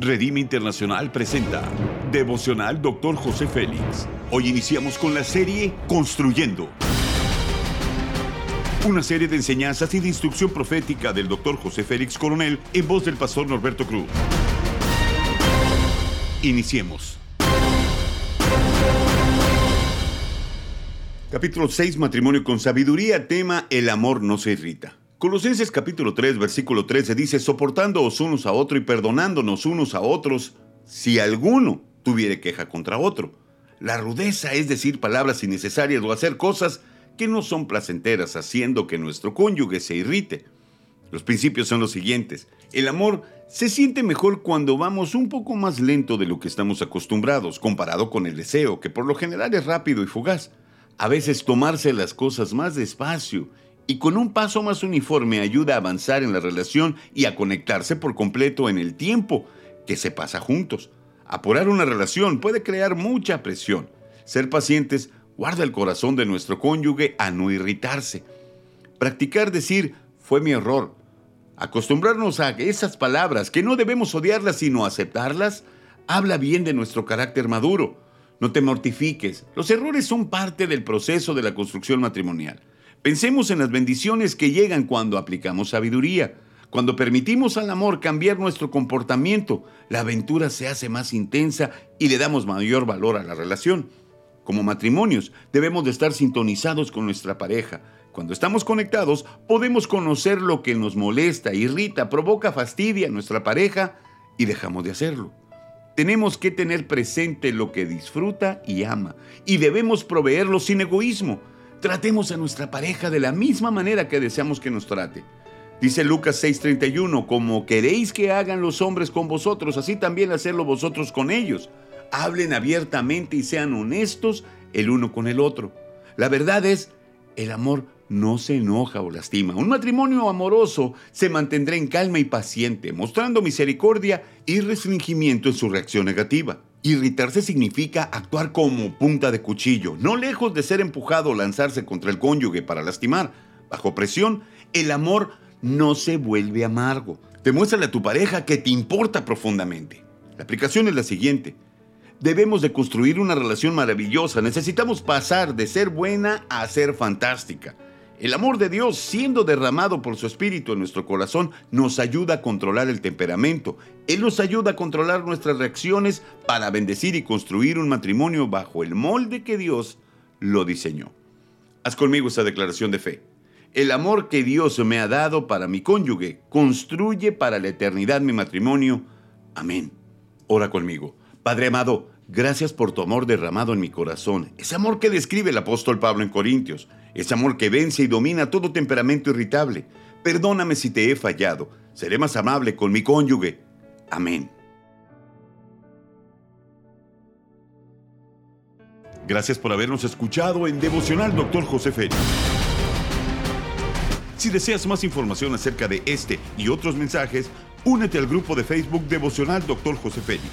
Redime Internacional presenta Devocional Dr. José Félix. Hoy iniciamos con la serie Construyendo. Una serie de enseñanzas y de instrucción profética del Dr. José Félix Coronel en voz del pastor Norberto Cruz. Iniciemos. Capítulo 6, Matrimonio con Sabiduría, tema El amor no se irrita. Colosenses capítulo 3, versículo 13 dice, soportándoos unos a otros y perdonándonos unos a otros, si alguno tuviere queja contra otro. La rudeza es decir palabras innecesarias o hacer cosas que no son placenteras, haciendo que nuestro cónyuge se irrite. Los principios son los siguientes. El amor se siente mejor cuando vamos un poco más lento de lo que estamos acostumbrados, comparado con el deseo, que por lo general es rápido y fugaz. A veces tomarse las cosas más despacio y con un paso más uniforme ayuda a avanzar en la relación y a conectarse por completo en el tiempo que se pasa juntos. Apurar una relación puede crear mucha presión. Ser pacientes guarda el corazón de nuestro cónyuge a no irritarse. Practicar decir fue mi error. Acostumbrarnos a esas palabras que no debemos odiarlas sino aceptarlas, habla bien de nuestro carácter maduro. No te mortifiques. Los errores son parte del proceso de la construcción matrimonial. Pensemos en las bendiciones que llegan cuando aplicamos sabiduría. Cuando permitimos al amor cambiar nuestro comportamiento, la aventura se hace más intensa y le damos mayor valor a la relación. Como matrimonios, debemos de estar sintonizados con nuestra pareja. Cuando estamos conectados, podemos conocer lo que nos molesta, irrita, provoca fastidia a nuestra pareja y dejamos de hacerlo. Tenemos que tener presente lo que disfruta y ama y debemos proveerlo sin egoísmo. Tratemos a nuestra pareja de la misma manera que deseamos que nos trate. Dice Lucas 6:31, como queréis que hagan los hombres con vosotros, así también hacerlo vosotros con ellos. Hablen abiertamente y sean honestos el uno con el otro. La verdad es, el amor no se enoja o lastima. Un matrimonio amoroso se mantendrá en calma y paciente, mostrando misericordia y restringimiento en su reacción negativa. Irritarse significa actuar como punta de cuchillo, no lejos de ser empujado o lanzarse contra el cónyuge para lastimar. Bajo presión, el amor no se vuelve amargo. Demuéstrale a tu pareja que te importa profundamente. La aplicación es la siguiente. Debemos de construir una relación maravillosa. Necesitamos pasar de ser buena a ser fantástica. El amor de Dios, siendo derramado por su Espíritu en nuestro corazón, nos ayuda a controlar el temperamento. Él nos ayuda a controlar nuestras reacciones para bendecir y construir un matrimonio bajo el molde que Dios lo diseñó. Haz conmigo esta declaración de fe. El amor que Dios me ha dado para mi cónyuge construye para la eternidad mi matrimonio. Amén. Ora conmigo. Padre amado, Gracias por tu amor derramado en mi corazón, ese amor que describe el apóstol Pablo en Corintios, ese amor que vence y domina todo temperamento irritable. Perdóname si te he fallado, seré más amable con mi cónyuge. Amén. Gracias por habernos escuchado en Devocional Dr. José Félix. Si deseas más información acerca de este y otros mensajes, únete al grupo de Facebook Devocional Dr. José Félix.